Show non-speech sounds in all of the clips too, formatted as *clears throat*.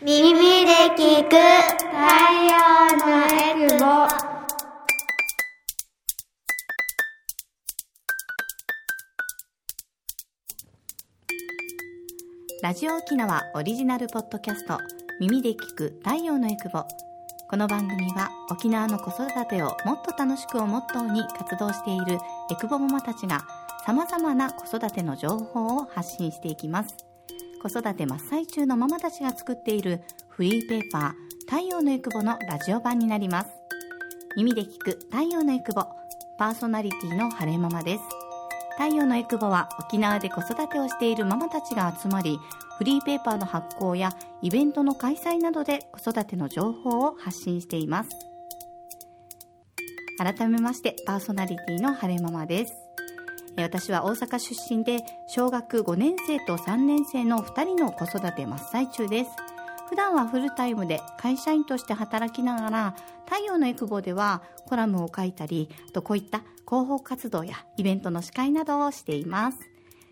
耳で聞く太陽のエクボラジオ沖縄オリジナルポッドキャスト耳で聞く太陽のエクボこの番組は沖縄の子育てをもっと楽しくをモットーに活動しているエクボママたちが様々な子育ての情報を発信していきます。子育て真っ最中のママたちが作っているフリーペーパー太陽のエクボのラジオ版になります。耳で聞く太陽のエクボパーソナリティの晴れママです。太陽のエクボは沖縄で子育てをしているママたちが集まりフリーペーパーの発行やイベントの開催などで子育ての情報を発信しています。改めましてパーソナリティの晴れママです。私は大阪出身で小学5年生と3年生の2人の子育て真っ最中です。普段はフルタイムで会社員として働きながら太陽のエクボではコラムを書いたりあとこういった広報活動やイベントの司会などをしています。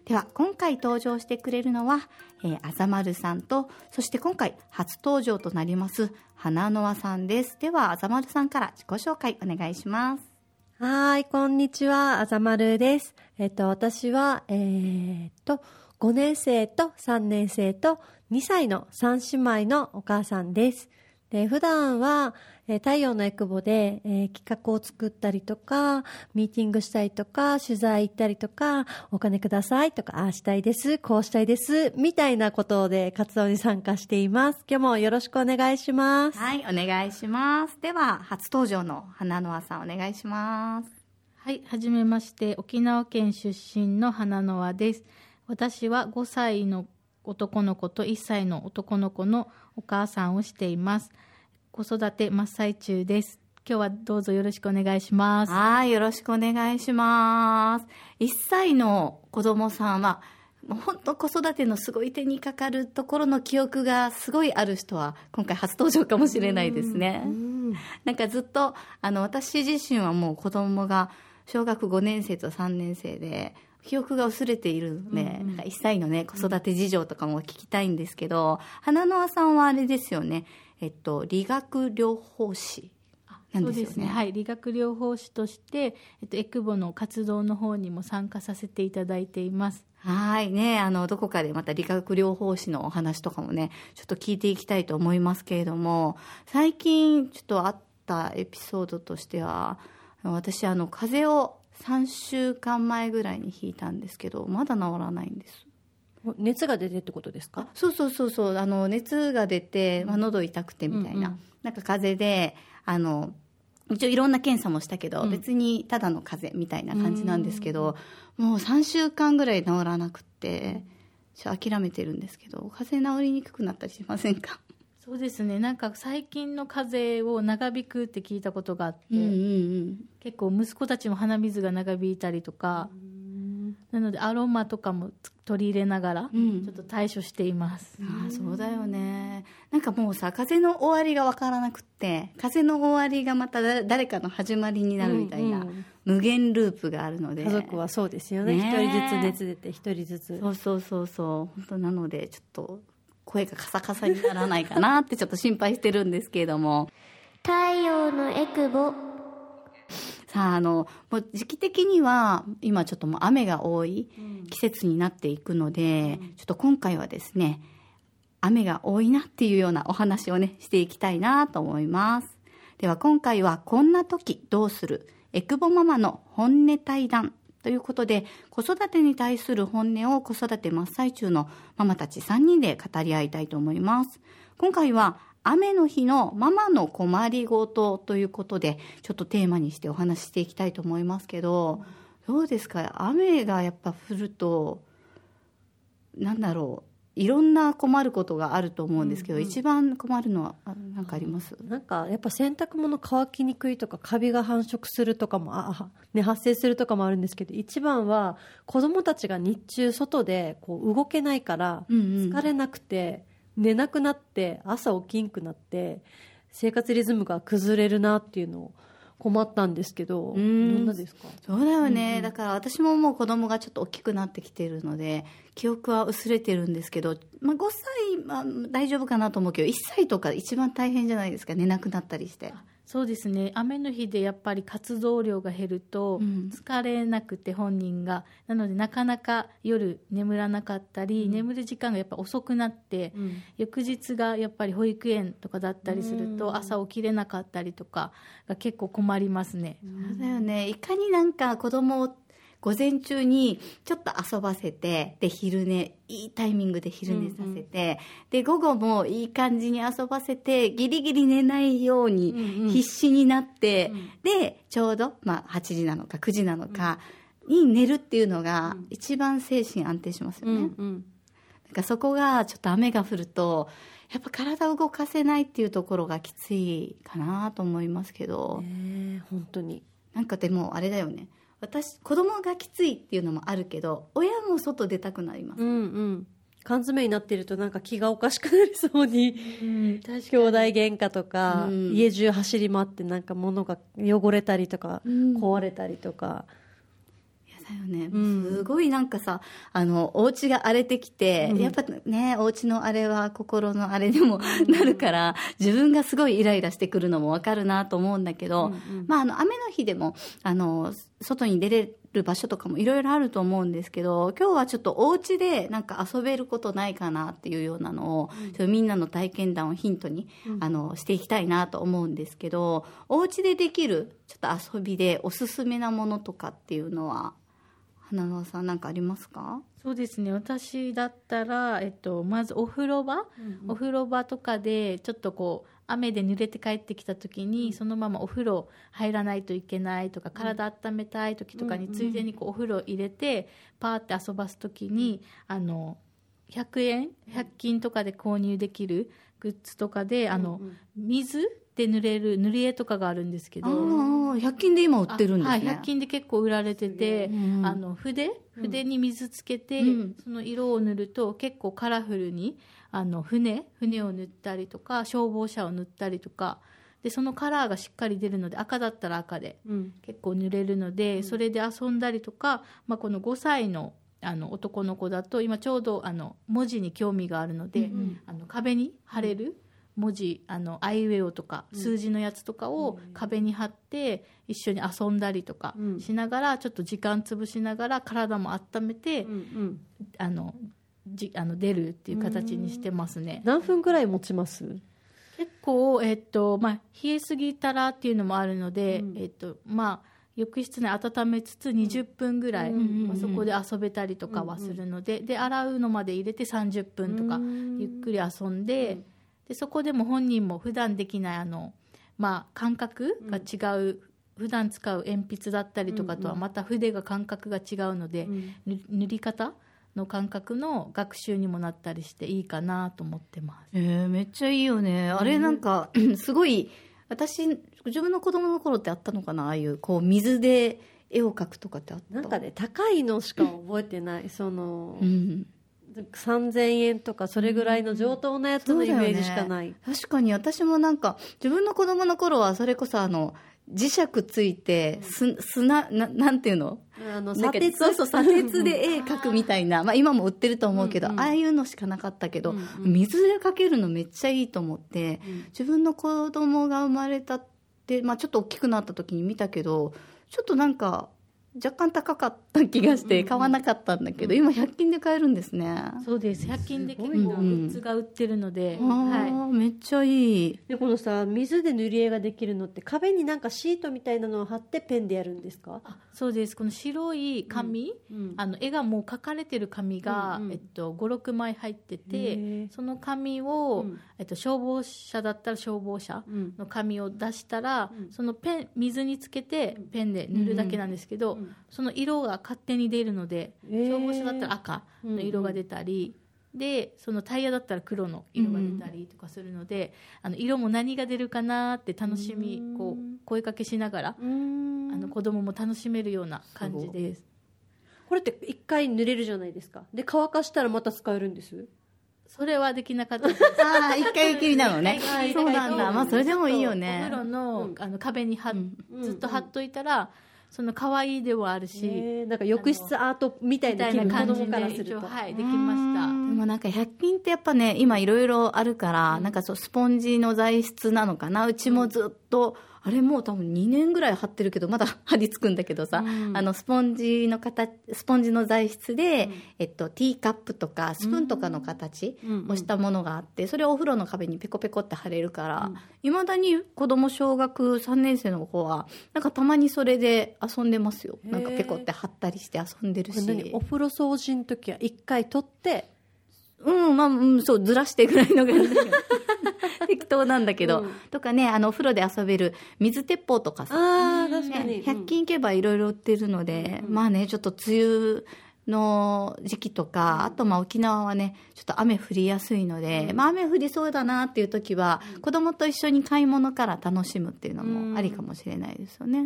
では今回登場してくれるのは、えー、あざまるさんとそして今回初登場となります花の輪さんです。ではあざまるさんから自己紹介お願いします。はいこんにちはあざまるですえっと私はえー、っと5年生と3年生と2歳の3姉妹のお母さんです。で普段は、えー、太陽のエクボで、えー、企画を作ったりとか、ミーティングしたりとか、取材行ったりとか、お金くださいとか、ああしたいです、こうしたいです、みたいなことで活動に参加しています。今日もよろしくお願いします。はい、お願いします。では、初登場の花の輪さんお願いします。はい、はじめまして、沖縄県出身の花の輪です。私は5歳の男の子と1歳の男の子のお母さんをしています。子育て真っ最中です。今日はどうぞよろしくお願いします。はい、よろしくお願いします。1歳の子供さんは、もう本当子育てのすごい手にかかるところの記憶がすごいある人は今回初登場かもしれないですね。なんかずっとあの私自身はもう子供が小学5年生と3年生で記憶が薄れているので、うん、なんか1歳のね、子育て事情とかも聞きたいんですけど、花輪さんはあれですよね、えっと、理学療法士。そうですね。はい。理学療法士として、えっと、エクボの活動の方にも参加させていただいています。はいね。あの、どこかでまた理学療法士のお話とかもね、ちょっと聞いていきたいと思いますけれども、最近ちょっとあったエピソードとしては、私、あの、風邪を3週間前ぐらいに引いたんですけどまだ治らないんです。熱が出てってことですか？そうそうそうそう。あの熱が出て、まあ、喉痛くてみたいな、うんうん、なんか風邪であの一応いろんな検査もしたけど、うん、別にただの風邪みたいな感じなんですけど、もう3週間ぐらい治らなくってちょ諦めてるんですけど風邪治りにくくなったりしませんか？そうですね。なんか最近の風邪を長引くって聞いたことがあって、うんうんうん、結構息子たちも鼻水が長引いたりとか、なのでアロマとかも取り入れながら、ちょっと対処しています、うん、ああそうだよね。なんかもうさ風の終わりが分からなくって風の終わりがまた誰かの始まりになるみたいな、うんうん、無限ループがあるので。家族はそうですよね。一人ずつ熱出て一人ずつ。そうそうそうそう。本当なのでちょっと声がカサカサにならないかなってちょっと心配してるんですけれども。太陽のエクボ。さあ、あの、もう時期的には、今ちょっともう雨が多い季節になっていくので、うん、ちょっと今回はですね、雨が多いなっていうようなお話をね、していきたいなと思います。では今回は、こんな時どうするエクボママの本音対談ということで、子育てに対する本音を子育て真っ最中のママたち3人で語り合いたいと思います。今回は雨の日のママの困りごとということで、ちょっとテーマにしてお話ししていきたいと思いますけど、どうですか？雨がやっぱ降ると、なんだろう。いろんな困ることがあると思うんですけど、うんうん、一番困るのは何かあります？なんかやっぱ洗濯物乾きにくいとかカビが繁殖するとかもあ、ね、*laughs* 発生するとかもあるんですけど一番は子供たちが日中外でこう動けないから疲れなくて、寝なくなって朝起きんくなって生活リズムが崩れるなっていうのを困ったんですけど、どん。んなですか？そうだよね、だから私ももう子供がちょっと大きくなってきてるので記憶は薄れてるんですけど、まあ、5歳、まあ、大丈夫かなと思うけど1歳とか一番大変じゃないですか。寝なくなったりしてそうですね。雨の日でやっぱり活動量が減るとうん。疲れなくて本人が、なのでなかなか夜眠らなかったり、眠る時間がやっぱ遅くなって、うん。翌日がやっぱり保育園とかだったりするうん。と朝起きれなかったりとかが結構困りますね、そうだよね。いかになんか子供を午前中にちょっと遊ばせてで昼寝いいタイミングで昼寝させて、で午後もいい感じに遊ばせてギリギリ寝ないようにうんうん。必死になって、でちょうど、まあ、8時なのか9時なのかに寝るっていうのが一番精神安定しますよね、うんうん。なんかそこがちょっと雨が降るとやっぱ体を動かせないっていうところがきついかなと思いますけど、ねえ本当に。なんかでもあれだよね私子供がきついっていうのもあるけど親も外出たくなります、うんうん。缶詰になってるとなんか気がおかしくなりそうにうん、確 *laughs* 兄弟喧嘩とか、うん。家中走り回ってなんか物が汚れたりとか、うん。壊れたりとか、いやだよね、うん。すごいなんかさあのお家が荒れてきて、うん。やっぱねお家のあれは心のあれにも *laughs* なるから、自分がすごいイライラしてくるのもわかるなと思うんだけど、うんうん。まあ、あの雨の日でもあの外に出れる場所とかもいろいろあると思うんですけど今日はちょっとお家でなんか遊べることないかなっていうようなのを、ちょっとみんなの体験談をヒントに、あのしていきたいなと思うんですけどお家でできるちょっと遊びでおすすめなものとかっていうのは花輪さんなんかありますか？そうですね。私だったら、えっと、まずお風呂場、お風呂場とかでちょっとこう雨で濡れて帰ってきた時に、そのままお風呂入らないといけないとか、体温めたい時とかについでにこうお風呂入れてパーって遊ばす時に、あの100円？100均とかで購入できるグッズとかであの、水で濡れる塗り絵とかがあるんですけど。ああ100均で今売ってるんですね、はい、100均で結構売られてて、うんあの筆？筆に水つけて、うん。その色を塗ると結構カラフルにあの船？船を塗ったりとか消防車を塗ったりとかでそのカラーがしっかり出るので赤だったら赤でうん。結構塗れるので、それで遊んだりとか、まあ、この5歳のあの男の子だと今ちょうどあの文字に興味があるので、あの壁に貼れる文字あのアイウェオとか数字のやつとかを壁に貼って一緒に遊んだりとかうん。しながらちょっと時間潰しながら体も温めて、うんうん。あのじあの出るっていう形にしてますね。何分ぐらい持ちます？結構、えっとまあ、冷えすぎたらっていうのもあるので、うん。えっとまあ、浴室内温めつつ20分ぐらい、うんうんうんまあ、そこで遊べたりとかはするので,、で洗うのまで入れて30分とかうん。ゆっくり遊んで,、でそこでも本人も普段できないあの、まあ、感覚が違う、普段使う鉛筆だったりとかとはまた筆が感覚が違うので、塗り方の感覚の学習にもなったりしていいかなと思ってます。えー、めっちゃいいよね。あれなんかすごい私自分の子供の頃ってあったのかな？ああいうこう水で絵を描くとかってあった？なんかね高いのしか覚えてないその、うん。3000円とかそれぐらいの上等なやつのイメージしかない、確かに私もなんか自分の子供の頃はそれこそあの磁石ついてす砂ななんていうの？あの砂鉄？そうそう砂鉄で絵描くみたいな。*laughs* まあ、今も売ってると思うけど、うんうんああいうのしかなかったけど、うんうん水で描けるのめっちゃいいと思って、うん。自分の子供が生まれたで、まあ、ちょっと大きくなった時に見たけどちょっとなんか若干高かった気がして買わなかったんだけど、今100均で買えるんですね。そうです。100均で結構グッズが売ってるので、あはい、ーめっちゃいい。でこのさ水で塗り絵ができるのって壁になんかシートみたいなのを貼ってペンでやるんですか？あそうです。この白い紙、うん。あの絵がもう描かれてる紙が、うんうん。えっと、56枚入ってへてー。その紙を、うん。えっと、消防車だったら消防車うん。の紙を出したら、うん。そのペン水につけてペンで塗るだけなんですけど、うんその色が勝手に出るので、消防車だったら赤の色が出たり、でそのタイヤだったら黒の色が出たりとかするので、あの色も何が出るかなって楽しみうん。こう声かけしながら、あの子供も楽しめるような感じです。これって一回塗れるじゃないですか。で乾かしたらまた使えるんです？それはできなかったです。*laughs* ああ、一回きりなのね。そうなんだ。まあ、それでもいいよおね風。呂の,、あの壁に貼っうん。ずっと貼っといたら、その可愛いではあるし、えーなんか浴室アートみたいみな気分たいな感じ子供からです一応ると。はいできましたでもなんか100均ってやっぱね、今いろいろあるから、なんかそう、スポンジの材質なのかな。うちもずっと、あれもう多分2年ぐらい貼ってるけど、まだ貼り付くんだけどさ、あの、スポンジの形、スポンジの材質で、えっと、ティーカップとか、スプーンとかの形をしたものがあって、それをお風呂の壁にペコペコって貼れるから、いまだに子供小学3年生の子は、なんかたまにそれで遊んでますよ。なんかペコって貼ったりして遊んでるし。お風呂掃除の時は一回取って、うん、まあ、うん、そう、ずらしてぐらいのが適当なんだけど、とかね、あの、お風呂で遊べる水鉄砲とかさ、ああ、確かねに。100均行けばいろいろ売ってるので、まあね、ちょっと梅雨の時期とか、あとまあ沖縄はね、ちょっと雨降りやすいので、まあ雨降りそうだなっていう時は、子供と一緒に買い物から楽しむっていうのもありかもしれないですよね。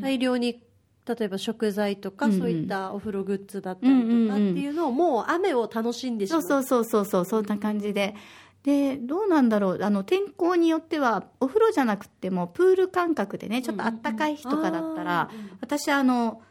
大量に例えば食材とか、うんうん。そういったお風呂グッズだったりとかっていうのを、もう雨を楽しんでしまそううそうそうそうそうそんな感じで。でどうなんだろう。あの天候によってはお風呂じゃなくてもプール感覚でねちょっとあったかい日とかだったら、私あの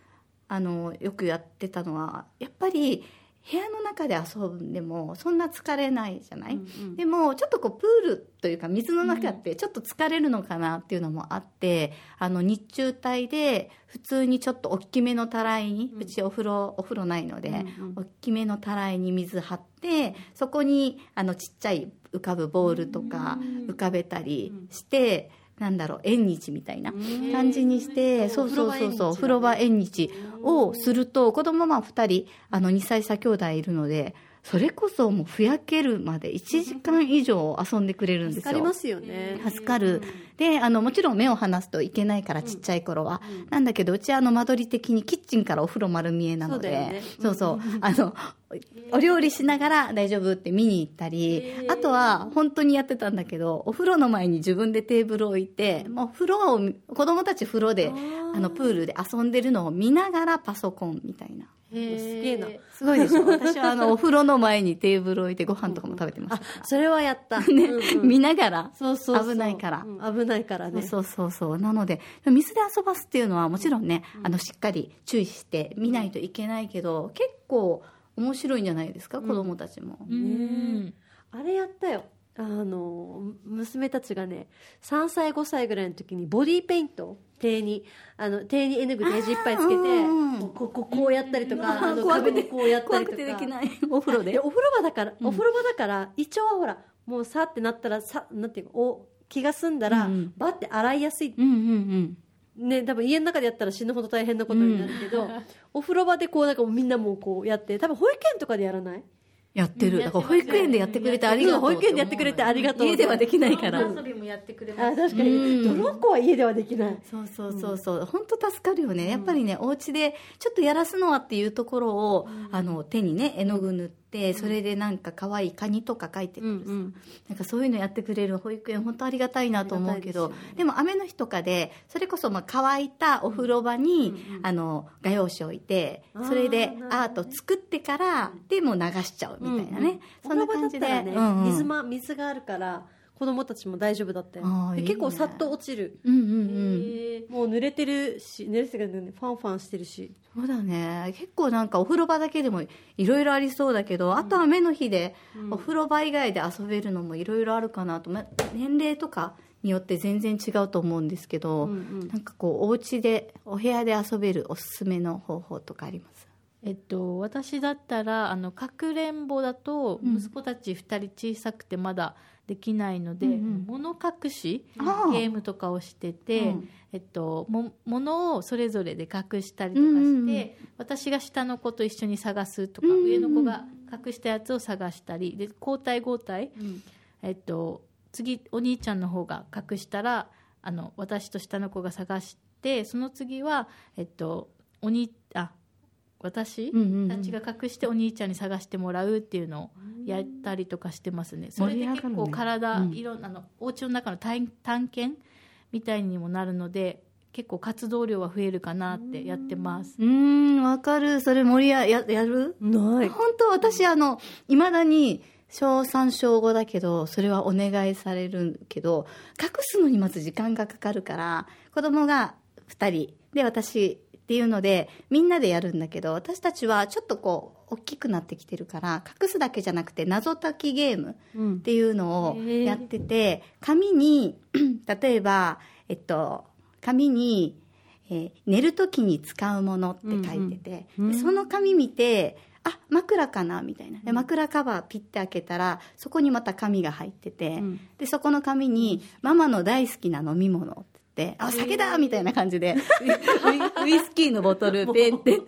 あのよくやってたのはやっぱり部屋の中で遊んでもそんな疲れないじゃない、でもちょっとこうプールというか水の中ってちょっと疲れるのかなっていうのもあって、あの日中帯で普通にちょっと大きめのたらいに、うちお風呂お風呂ないので、大きめのたらいに水張ってそこにあのちっちゃい浮かぶボールとか浮かべたりして、なんだろう縁日みたいな感じにして、そうそうそうそうお風呂場縁日をすると子供まあ2人あの2歳差兄弟いるのでそれこそもうふやけるまで1時間以上遊んでくれるんですよ。助かりますよね。助かる。で、あの、もちろん目を離すといけないから、ちっちゃい頃は。なんだけど、うちはあの、間取り的にキッチンからお風呂丸見えなので、そうねそうそうあの、お料理しながら大丈夫って見に行ったり、あとは本当にやってたんだけど、お風呂の前に自分でテーブルを置いて、もう風呂を、子供たち風呂で、あの、プールで遊んでるのを見ながらパソコンみたいな。すげえな。すごいでしょ私はあの、お風呂の前にテーブルを置いてご飯とかも食べてました。それはやった。*laughs* ね、うんうん見ながら。そうそうそう危ないから。うん危ないからね。そうそうそう。なので、水で遊ばすっていうのはもちろんね、あの、しっかり注意して見ないといけないけど、結構面白いんじゃないですか、子供たちも。うんあれやったよ。あの、娘たちがね、3歳、5歳ぐらいの時にボディーペイント、手に、あの、手に絵の具デージいっぱいつけて、うんうんこうこうこうやったりとか、あの壁にこうやった怖りとか。*laughs* お風呂で。お風呂場だから、お風呂場だから、一応はほら、もうさってなったら、さ、なんていうか、お、気が済んだら、うんうんバって洗いやすい。うんうんうん。ね、多分家の中でやったら死ぬほど大変なことになるけど、お風呂場でこう、なんかみんなもうこうやって、多分保育園とかでやらない？やってる。だから保育園でやってくれてありがとう。保育園でやってくれてありがとう。家ではできないから。遊びもやってくれまあ、す確かに。どの子は家ではできない。そうそうそうそう、本当助かるよね。やっぱりね、お家でちょっとやらすのはっていうところを、あの手にね絵の具塗って、それでなんか可愛いカニとか描いてくるさ、なんかそういうのやってくれる保育園本当ありがたいなと思うけど、でも雨の日とかでそれこそまあ乾いたお風呂場に、あの画用紙置いて、それでアート作ってからでもう流しちゃうみたいなね、そんな感じで、ねうんうん。水ま、水があるから、子供たちも大丈夫だった結構さっと落ちる。うんうんうん。もう濡れてるし、濡れてるけどね、ファンファンしてるし。そうだね。結構なんかお風呂場だけでもいろいろありそうだけど、あとは雨の日でお風呂場以外で遊べるのもいろいろあるかなと、ま、年齢とかによって全然違うと思うんですけど、なんかこうお家でお部屋で遊べるおすすめの方法とかあります？えっと、私だったらあのかくれんぼだと息子たち2人小さくてまだできないので、物隠しゲームとかをしてて、うん。えっと、も物をそれぞれで隠したりとかして、うんうんうん。私が下の子と一緒に探すとか、上の子が隠したやつを探したりで交代交代、えっと、次お兄ちゃんの方が隠したらあの私と下の子が探してその次は、えっと、おにあ私たちが隠してお兄ちゃんに探してもらうっていうのをやったりとかしてますね。それで結構体、うん。いろんなあのお家の中の探探検みたいにもなるので結構活動量は増えるかなってやってます。うーん。わかる。それ盛りやややる？ない。本当私あのいまだに小3小5だけどそれはお願いされるけど隠すのにまず時間がかかるから子供が2人で私っていうのでみんなでやるんだけど私たちはちょっとこう大きくなってきてるから隠すだけじゃなくて謎解きゲームうん。っていうのをやってて紙に *clears throat* 例えば、えっと、紙に、えー寝る時に使うものって書いてて、うんうんでその紙見てあ枕かなみたいな。で枕カバーピッて開けたらそこにまた紙が入ってて、うん。でそこの紙に「ママの大好きな飲み物」って言って「あ酒だ!」みたいな感じで。ウイスキーのボトルペンって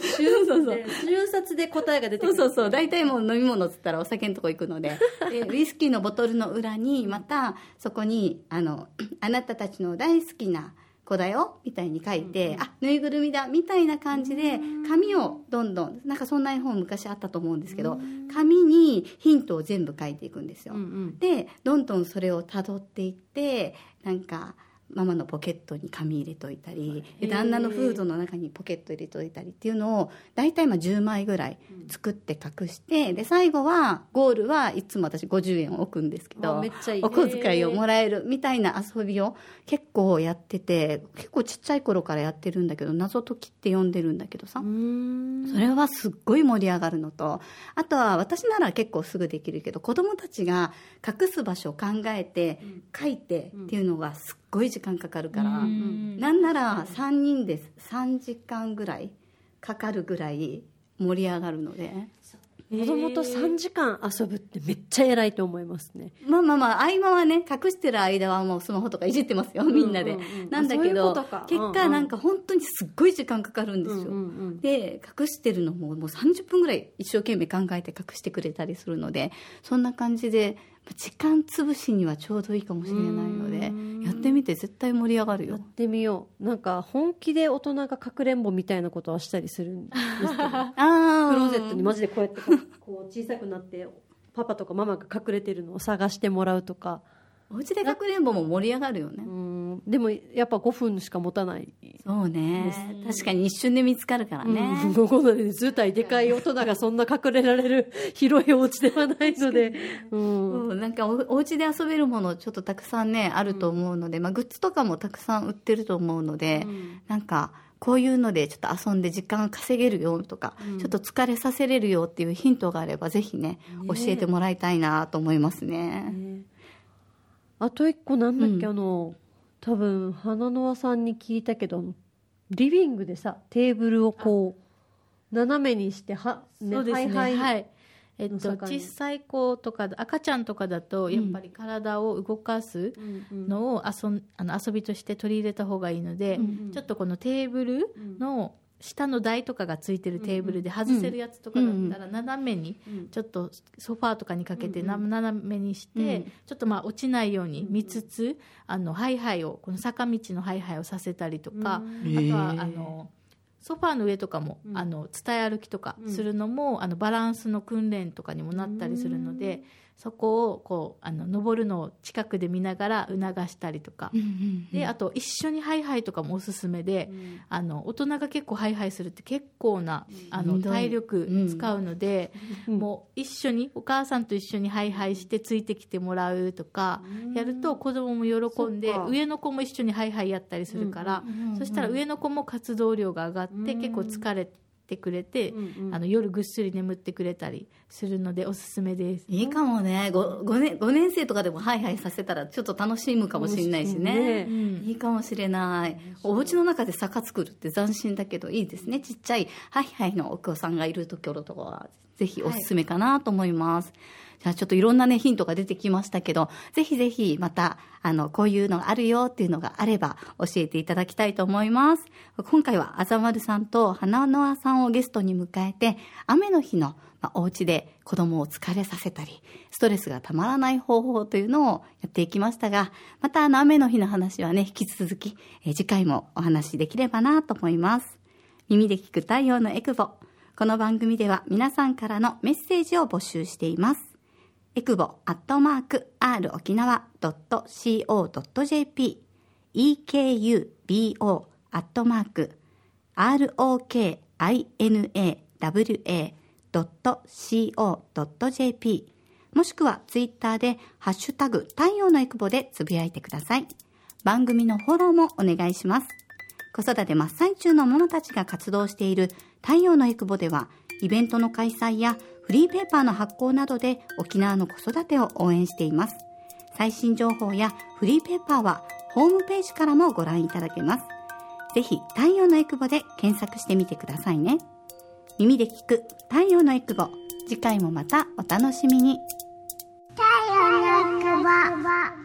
瞬殺で瞬殺で答えが出てくる。そうそうそう。大体もう飲み物っつったらお酒のとこ行くので。*laughs* でウイスキーのボトルの裏にまたそこにあの「あなたたちの大好きな子だよ」みたいに書いて「あぬいぐるみだ」みたいな感じで紙をどんどんなんかそんな絵本昔あったと思うんですけど紙にヒントを全部書いていくんですよ。うんうん。でどんどんそれをたどっていってなんかママのポケットに紙入れといたりで旦那のフードの中にポケット入れといたりっていうのを大体まあ10枚ぐらい作って隠してで最後はゴールはいつも私50円を置くんですけどあめっちゃいいお小遣いをもらえるみたいな遊びを結構やってて結構ちっちゃい頃からやってるんだけど謎解きって呼んでるんだけどさ、それはすっごい盛り上がるのとあとは私なら結構すぐできるけど子供たちが隠す場所を考えて書いてっていうのがすっごい時間かかるから、うん。なんなら3人で3時間ぐらいかかるぐらい盛り上がるので。子供と3時間遊ぶってめっちゃ偉いと思いますね。まあまあまあ合間はね隠してる間はもうスマホとかいじってますよみんなで、うんうんうんなんだけどうんうん果なんか本当にすっごい時間かかるんですよ、うんうん。うんで隠してるのももう30分ぐらい一生懸命考えて隠してくれたりするのでそんな感じで時間潰しにはちょうどいいかもしれないのでやってみて絶対盛り上がるよ。やってみよう。なんか本気で大人がかくれんぼみたいなことはしたりするんですけど。*laughs* ああクローゼットにマジでこうやってこう小さくなってパパとかママが隠れてるのを探してもらうとかお家でかくれんぼも盛り上がるよね。うん。でもやっぱ5分しか持たない。そうね。確かに一瞬で見つかるからね、うん、ここまで図体でかい大人がそんな隠れられる *laughs* 広いお家ではないので、うん、うん。なんかおお家で遊べるものちょっとたくさんねあると思うので、まあ、グッズとかもたくさん売ってると思うので、うん。なんかこういうのでちょっと遊んで時間稼げるよとか、ちょっと疲れさせれるよっていうヒントがあればぜひね教えてもらいたいなと思いますね。あと一個なんだっけ、うん。あの多分花の輪さんに聞いたけどリビングでさテーブルをこう斜めにしては、ね、そうですね。はいはい。はい。えっと、小さい子とか赤ちゃん。とかだとやっぱり体を動かすのを遊んあの遊びとして取り入れた方がいいので、うん。ちょっとこのテーブルの下の台とかがついてるテーブルで外せるやつとかだったら斜めにうん。ちょっとソファーとかにかけて斜めにして、うん。ちょっとまあ落ちないように見つつ、あのハイハイをこの坂道のハイハイをさせたりとか、うん。あとはあのソファーの上とかも、うん。あの伝え歩きとかするのも、あのバランスの訓練とかにもなったりするので、そこをこうあの登るのを近くで見ながら促したりとか、であと一緒にハイハイとかもおすすめで、あの大人が結構ハイハイするって結構なあの体力使うので、うん。もう一緒にお母さんと一緒にハイハイしてついてきてもらうとかやると子供も喜んで上の子も一緒にハイハイやったりするから、そしたら上の子も活動量が上がって結構疲れてくれて、うんうん。あの夜ぐっすり眠ってくれたりするのでおすすめです。いいかもね。5, 5, 年5年生とかでもハイハイさせたらちょっと楽しむかもしれないしね。ね。うん。いいかもしれない。お家の中で坂作るって斬新だけどいいですね。ちっちゃいハイハイのお子さんがいるところとかはぜひおすすめかなと思います、じゃあちょっといろんなねヒントが出てきましたけどぜひぜひまたあのこういうのがあるよっていうのがあれば教えていただきたいと思います今回はあざまるさんと花のあさんをゲストに迎えて雨の日のまあお家で子供を疲れさせたり、ストレスがたまらない方法というのをやっていきましたが、またあの雨の日の話はね、引き続き、え次回もお話しできればなと思います。耳で聞く太陽のエクボ。この番組では皆さんからのメッセージを募集しています。エクボアットマーク r 沖縄 .co.jp ekubo アットマーク rokinawa.co.jp もしくはツイッターでハッシュタグ太陽のエクボでつぶやいてください。番組のフォローもお願いします。子育て真っ最中のママたちが活動している太陽のエクボでは、イベントの開催やフリーペーパーの発行などで沖縄の子育てを応援しています。最新情報やフリーペーパーはホームページからもご覧いただけます。ぜひ太陽のエクボで検索してみてくださいね。耳で聞く太陽のエクボ。次回もまたお楽しみに。太陽のエクボ。